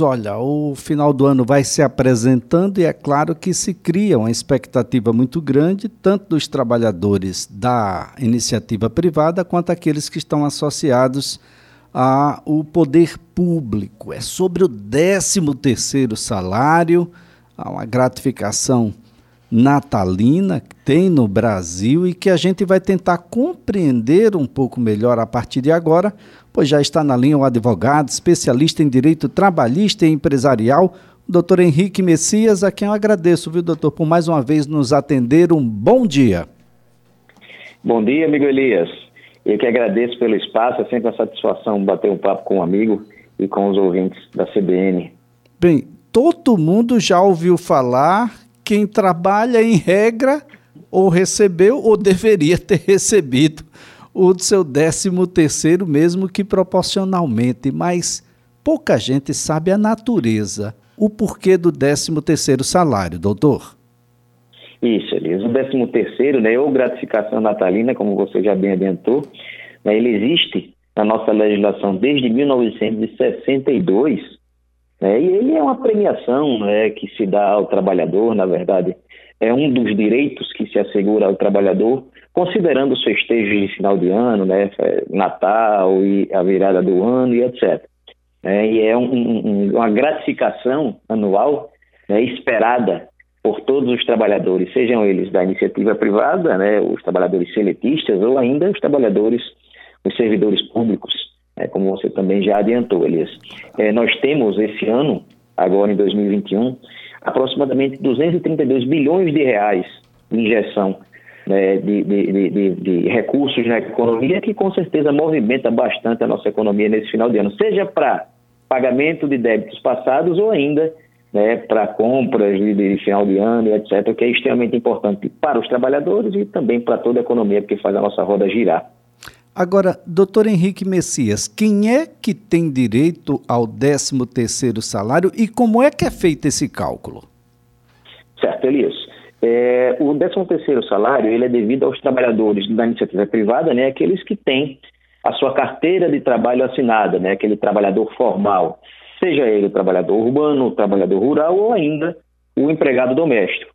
Olha, o final do ano vai se apresentando e é claro que se cria uma expectativa muito grande, tanto dos trabalhadores da iniciativa privada quanto aqueles que estão associados ao poder público. É sobre o 13 terceiro salário, há uma gratificação natalina que tem no Brasil e que a gente vai tentar compreender um pouco melhor a partir de agora, pois já está na linha o advogado, especialista em direito trabalhista e empresarial, o doutor Henrique Messias, a quem eu agradeço, viu, doutor, por mais uma vez nos atender. Um bom dia. Bom dia, amigo Elias. Eu que agradeço pelo espaço, é sempre uma satisfação bater um papo com um amigo e com os ouvintes da CBN. Bem, todo mundo já ouviu falar quem trabalha em regra ou recebeu ou deveria ter recebido o seu décimo terceiro, mesmo que proporcionalmente, mas pouca gente sabe a natureza, o porquê do décimo terceiro salário, doutor. Isso, Elias. O décimo terceiro, né, ou gratificação natalina, como você já bem adiantou, né, ele existe na nossa legislação desde 1962, né? E ele é uma premiação né, que se dá ao trabalhador, na verdade, é um dos direitos que se assegura ao trabalhador, considerando os festejos de final de ano, né, Natal e a virada do ano e etc. É, e é um, um, uma gratificação anual né, esperada por todos os trabalhadores, sejam eles da iniciativa privada, né, os trabalhadores seletistas ou ainda os trabalhadores, os servidores públicos é, como você também já adiantou, Elias. É, nós temos esse ano, agora em 2021, aproximadamente 232 bilhões de reais de injeção né, de, de, de, de, recursos na economia, que com certeza movimenta bastante a nossa economia nesse final de ano, seja para pagamento de débitos passados ou ainda né, para compras de, final de ano etc., que é extremamente importante para os trabalhadores e também para toda a economia, porque faz a nossa roda girar. Agora, doutor Henrique Messias, quem é que tem direito ao 13º salário e como é que é feito esse cálculo? Certo, Elias. É, o 13º salário ele é devido aos trabalhadores da iniciativa privada, né, aqueles que têm a sua carteira de trabalho assinada, né, aquele trabalhador formal, seja ele o trabalhador urbano, o trabalhador rural ou ainda o empregado doméstico.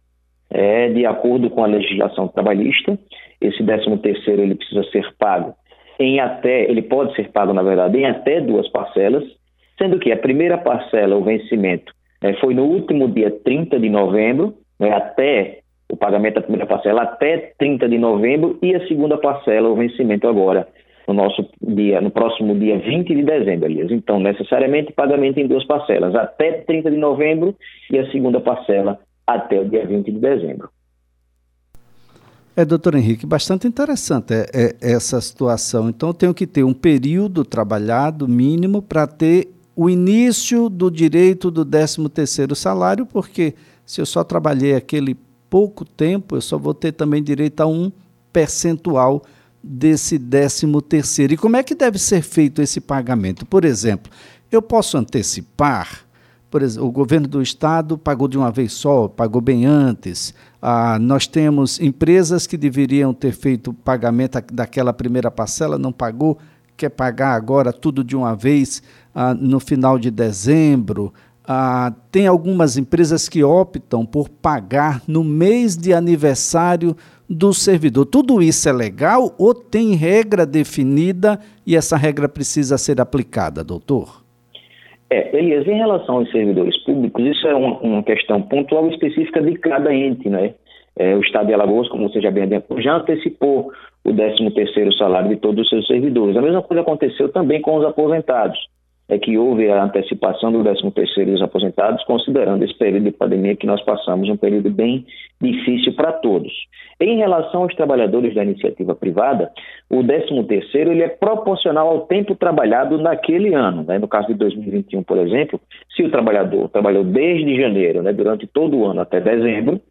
É, de acordo com a legislação trabalhista, esse 13º ele precisa ser pago em até, ele pode ser pago, na verdade, em até duas parcelas, sendo que a primeira parcela, o vencimento, né, foi no último dia 30 de novembro, né, até o pagamento da primeira parcela até 30 de novembro, e a segunda parcela, o vencimento agora, no nosso dia, no próximo dia 20 de dezembro, Elias. Então, necessariamente, pagamento em duas parcelas, até 30 de novembro e a segunda parcela até o dia 20 de dezembro. É, doutor Henrique, bastante interessante é, é, essa situação. Então, eu tenho que ter um período trabalhado mínimo para ter o início do direito do 13º salário, porque se eu só trabalhei aquele pouco tempo, eu só vou ter também direito a um percentual desse 13º. E como é que deve ser feito esse pagamento? Por exemplo, eu posso antecipar por exemplo, o governo do estado pagou de uma vez só, pagou bem antes. Ah, nós temos empresas que deveriam ter feito pagamento daquela primeira parcela, não pagou, quer pagar agora tudo de uma vez ah, no final de dezembro. Ah, tem algumas empresas que optam por pagar no mês de aniversário do servidor. Tudo isso é legal ou tem regra definida e essa regra precisa ser aplicada, doutor? É, Elias, em relação aos servidores públicos, isso é uma, uma questão pontual específica de cada ente, né? É, o Estado de Alagoas, como você já bem adiantou, já antecipou o 13º salário de todos os seus servidores. A mesma coisa aconteceu também com os aposentados é que houve a antecipação do 13º dos aposentados, considerando esse período de pandemia que nós passamos, um período bem difícil para todos. Em relação aos trabalhadores da iniciativa privada, o 13º ele é proporcional ao tempo trabalhado naquele ano. Né? No caso de 2021, por exemplo, se o trabalhador trabalhou desde janeiro, né, durante todo o ano até dezembro,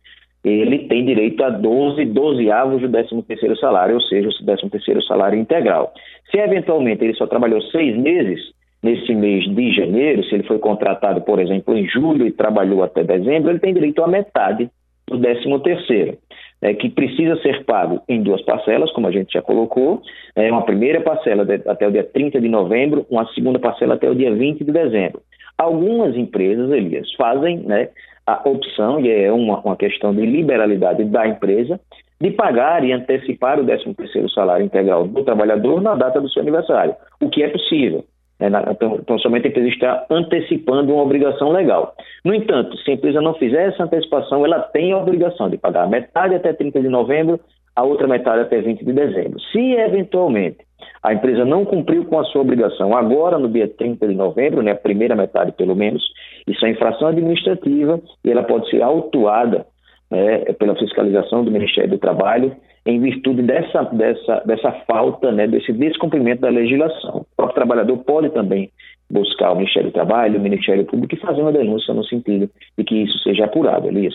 ele tem direito a 12 dozeavos do 13º salário, ou seja, o 13º salário integral. Se eventualmente ele só trabalhou seis meses, nesse mês de janeiro, se ele foi contratado, por exemplo, em julho e trabalhou até dezembro, ele tem direito a metade do 13 terceiro, né, que precisa ser pago em duas parcelas, como a gente já colocou, é uma primeira parcela de, até o dia 30 de novembro, uma segunda parcela até o dia 20 de dezembro. Algumas empresas, Elias, fazem né, a opção, e é uma, uma questão de liberalidade da empresa, de pagar e antecipar o 13º salário integral do trabalhador na data do seu aniversário, o que é possível. Né? Então, então, somente a empresa está antecipando uma obrigação legal. No entanto, se a empresa não fizer essa antecipação, ela tem a obrigação de pagar metade até 30 de novembro, a outra metade até 20 de dezembro. Se, eventualmente, a empresa não cumpriu com a sua obrigação agora, no dia 30 de novembro, né, a primeira metade pelo menos, isso é infração administrativa e ela pode ser autuada né, pela fiscalização do Ministério do Trabalho em virtude dessa, dessa, dessa falta, né, desse descumprimento da legislação. O próprio trabalhador pode também buscar o Ministério do Trabalho, o Ministério Público e fazer uma denúncia no sentido de que isso seja apurado, Elias.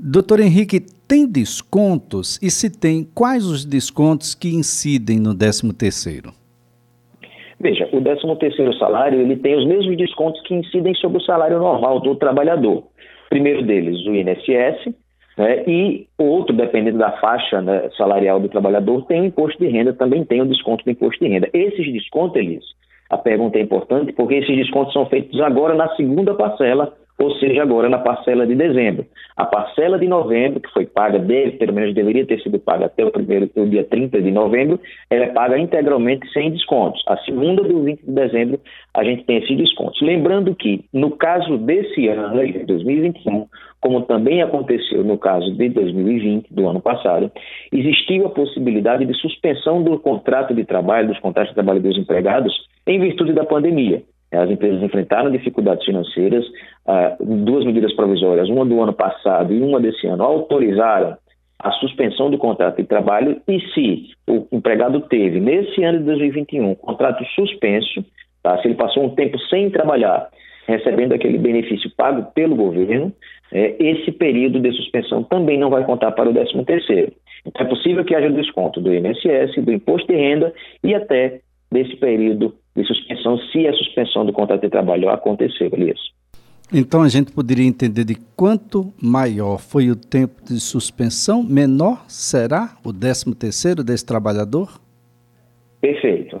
Doutor Henrique, tem descontos? E se tem, quais os descontos que incidem no 13º? Veja, o 13º salário ele tem os mesmos descontos que incidem sobre o salário normal do trabalhador. Primeiro deles, o INSS, né, e outro, dependendo da faixa né, salarial do trabalhador, tem imposto de renda, também tem o desconto do imposto de renda. Esses descontos, Elis, a pergunta é importante porque esses descontos são feitos agora na segunda parcela ou seja, agora na parcela de dezembro. A parcela de novembro, que foi paga, deve, pelo menos deveria ter sido paga até o, primeiro, o dia 30 de novembro, ela é paga integralmente sem descontos. A segunda do 20 de dezembro, a gente tem esses descontos. Lembrando que, no caso desse ano, de 2021, como também aconteceu no caso de 2020, do ano passado, existiu a possibilidade de suspensão do contrato de trabalho, dos contratos de trabalho dos empregados, em virtude da pandemia. As empresas enfrentaram dificuldades financeiras, ah, duas medidas provisórias, uma do ano passado e uma desse ano, autorizaram a suspensão do contrato de trabalho e se o empregado teve, nesse ano de 2021, um contrato suspenso, tá? se ele passou um tempo sem trabalhar, recebendo aquele benefício pago pelo governo, é, esse período de suspensão também não vai contar para o 13 terceiro. Então é possível que haja desconto do INSS, do imposto de renda e até desse período de suspensão, se a suspensão do contrato de trabalho acontecer, Elias. Então a gente poderia entender de quanto maior foi o tempo de suspensão, menor será o 13 terceiro desse trabalhador? Perfeito.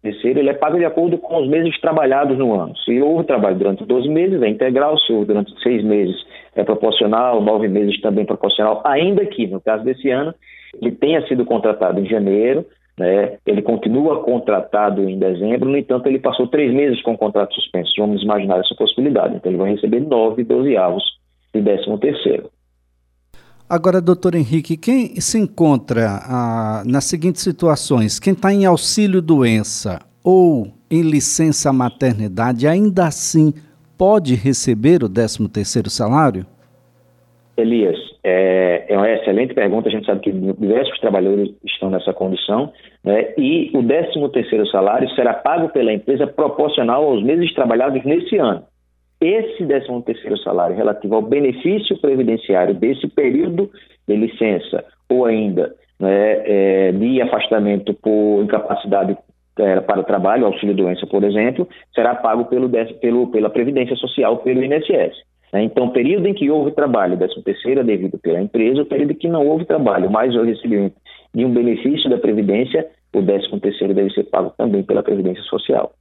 Terceiro ele é pago de acordo com os meses trabalhados no ano. Se houve trabalho durante 12 meses, é integral. Se houve durante seis meses, é proporcional. Nove meses também proporcional. Ainda que, no caso desse ano, ele tenha sido contratado em janeiro, né? Ele continua contratado em dezembro, no entanto, ele passou três meses com o contrato suspenso. Vamos imaginar essa possibilidade. Então, ele vai receber nove dozeavos de décimo terceiro. Agora, doutor Henrique, quem se encontra ah, nas seguintes situações, quem está em auxílio-doença ou em licença maternidade, ainda assim pode receber o 13 terceiro salário? Elias, é, é, uma excelente pergunta. A gente sabe que diversos trabalhadores estão nessa condição, né? e o 13 terceiro salário será pago pela empresa proporcional aos meses trabalhados nesse ano. Esse 13 terceiro salário relativo ao benefício previdenciário desse período de licença ou ainda né, é, de afastamento por incapacidade é, para trabalho, auxílio doença, por exemplo, será pago pelo, pelo, pela Previdência Social, pelo INSS. Né? Então, período em que houve trabalho, 13 terceiro é devido pela empresa, o período em que não houve trabalho, mas o recebimento de um benefício da Previdência, o 13 terceiro deve ser pago também pela Previdência Social.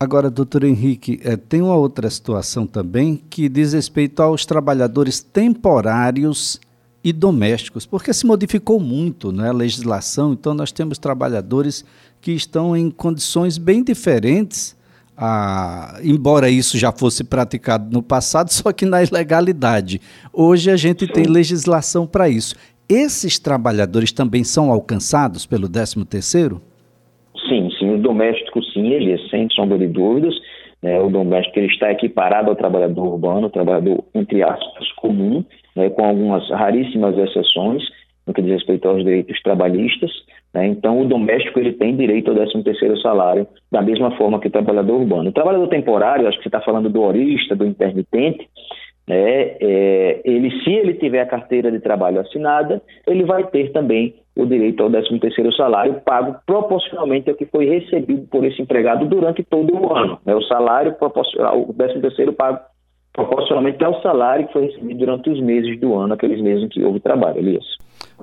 Agora, doutor Henrique, é, tem uma outra situação também que diz respeito aos trabalhadores temporários e domésticos, porque se modificou muito né, a legislação, então nós temos trabalhadores que estão em condições bem diferentes a, embora isso já fosse praticado no passado, só que na ilegalidade. Hoje a gente tem legislação para isso. Esses trabalhadores também são alcançados pelo 13º? Sim, sim, o doméstico sim, ele é sem sombra de dúvidas. Né, o doméstico ele está equiparado ao trabalhador urbano, trabalhador, entre aspas, comum, né, com algumas raríssimas exceções no que diz respeito aos direitos trabalhistas. Né? Então, o doméstico ele tem direito ao 13 terceiro salário, da mesma forma que o trabalhador urbano. O trabalhador temporário, acho que você está falando do horista, do intermitente, né? É, ele, se ele tiver a carteira de trabalho assinada, ele vai ter também o direito ao 13 terceiro salário pago proporcionalmente ao que foi recebido por esse empregado durante todo o ano. Né? O salário proporcional, o 13 terceiro pago proporcionalmente ao salário que foi recebido durante os meses do ano, aqueles meses em que houve trabalho, Elias.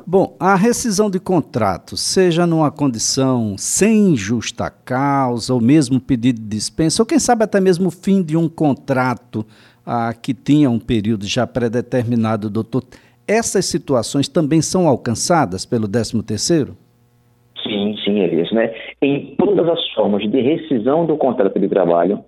Bom, a rescisão de contrato, seja numa condição sem justa causa, ou mesmo pedido de dispensa, ou quem sabe até mesmo o fim de um contrato ah, que tinha um período já pré-determinado, doutor, essas situações também são alcançadas pelo 13º? Sim, sim, Elias. Né? Em todas as formas de rescisão do contrato de trabalho,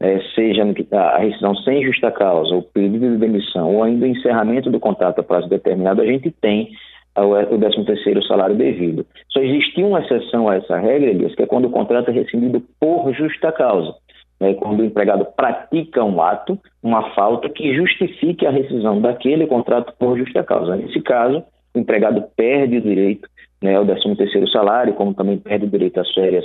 é, seja a rescisão sem justa causa, o pedido de demissão ou ainda o encerramento do contrato a prazo determinado, a gente tem o 13 terceiro salário devido. Só existe uma exceção a essa regra, que é quando o contrato é rescindido por justa causa. Né, quando o empregado pratica um ato, uma falta que justifique a rescisão daquele contrato por justa causa. Nesse caso, o empregado perde o direito né, ao 13 terceiro salário, como também perde o direito às férias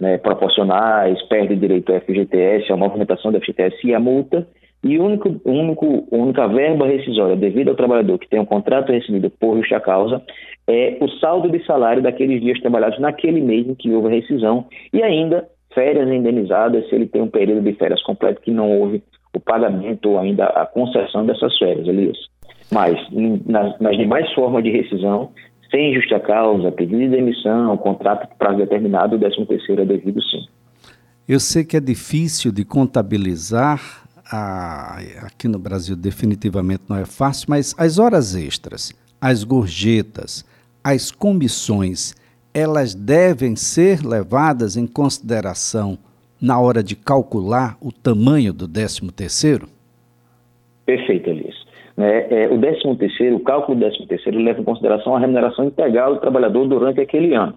né, proporcionais, perde o direito ao FGTS, à movimentação do FGTS e à multa, e único, único, única verba rescisória devida ao trabalhador que tem um contrato recebido por justa causa é o saldo de salário daqueles dias trabalhados naquele mês em que houve a rescisão e ainda férias indenizadas se ele tem um período de férias completo que não houve o pagamento ou ainda a concessão dessas férias, Elias. Mas, nas, nas demais formas de rescisão, sem justa causa, pedido de demissão, contrato de prazo determinado, o 13 terceiro é devido sim. Eu sei que é difícil de contabilizar a, aqui no Brasil definitivamente não é fácil, mas as horas extras, as gorjetas, as comissões, elas devem ser levadas em consideração na hora de calcular o tamanho do 13 terceiro? Perfeito, Elias. É, é, o 13 terceiro, o cálculo do 13 terceiro leva em consideração a remuneração integral do trabalhador durante aquele ano.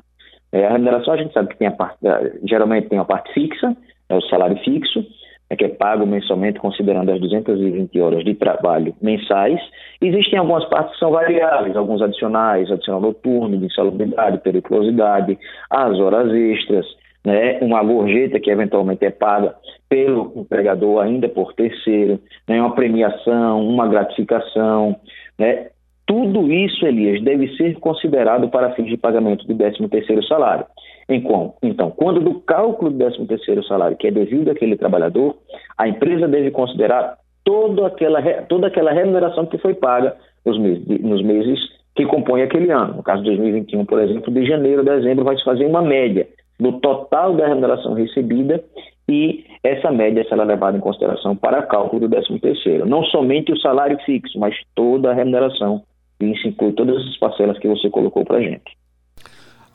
É, a remuneração a gente sabe que tem a parte, geralmente tem a parte fixa, é o salário fixo, é que é pago mensalmente considerando as 220 horas de trabalho mensais. Existem algumas partes que são variáveis, alguns adicionais, adicional noturno, de insalubridade, periculosidade, as horas extras, né, uma gorjeta que eventualmente é paga pelo empregador ainda por terceiro, né, uma premiação, uma gratificação, né, tudo isso, Elias, deve ser considerado para fins de pagamento do 13º salário. Então, quando do cálculo do 13º salário, que é devido àquele trabalhador, a empresa deve considerar toda aquela, toda aquela remuneração que foi paga nos meses, nos meses que compõem aquele ano. No caso de 2021, por exemplo, de janeiro a dezembro, vai se fazer uma média do total da remuneração recebida e essa média será levada em consideração para cálculo do 13º. Não somente o salário fixo, mas toda a remuneração e isso inclui todas as parcelas que você colocou para a gente.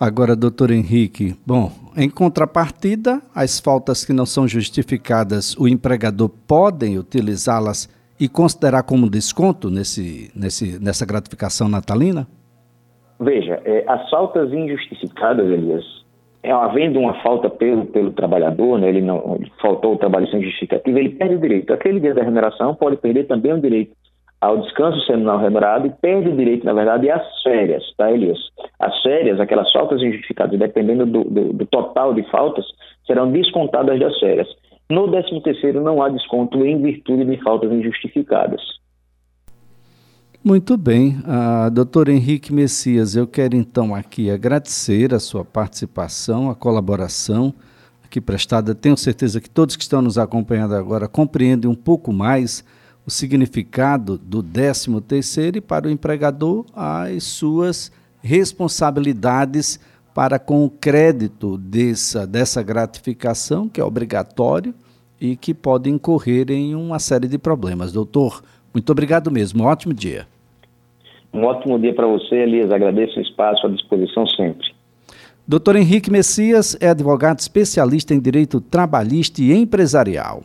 Agora, doutor Henrique, bom, em contrapartida, as faltas que não são justificadas, o empregador podem utilizá-las e considerar como desconto nesse, nesse, nessa gratificação natalina? Veja, é, as faltas injustificadas, Elias, é, havendo uma falta pelo, pelo trabalhador, né, ele não ele faltou o trabalho sem justificativa, ele perde o direito. Aquele dia da remuneração pode perder também o direito ao descanso semanal remunerado e perde o direito, na verdade, às férias, tá, Elias? As férias, aquelas faltas injustificadas, dependendo do, do, do total de faltas, serão descontadas das férias. No 13º não há desconto em virtude de faltas injustificadas. Muito bem, uh, doutor Henrique Messias, eu quero então aqui agradecer a sua participação, a colaboração aqui prestada. Tenho certeza que todos que estão nos acompanhando agora compreendem um pouco mais o significado do 13 terceiro e para o empregador as suas responsabilidades para com o crédito dessa, dessa gratificação, que é obrigatório e que pode incorrer em uma série de problemas. Doutor, muito obrigado mesmo. Um ótimo dia. Um ótimo dia para você, Elias. Agradeço o espaço à disposição sempre. Doutor Henrique Messias é advogado especialista em direito trabalhista e empresarial.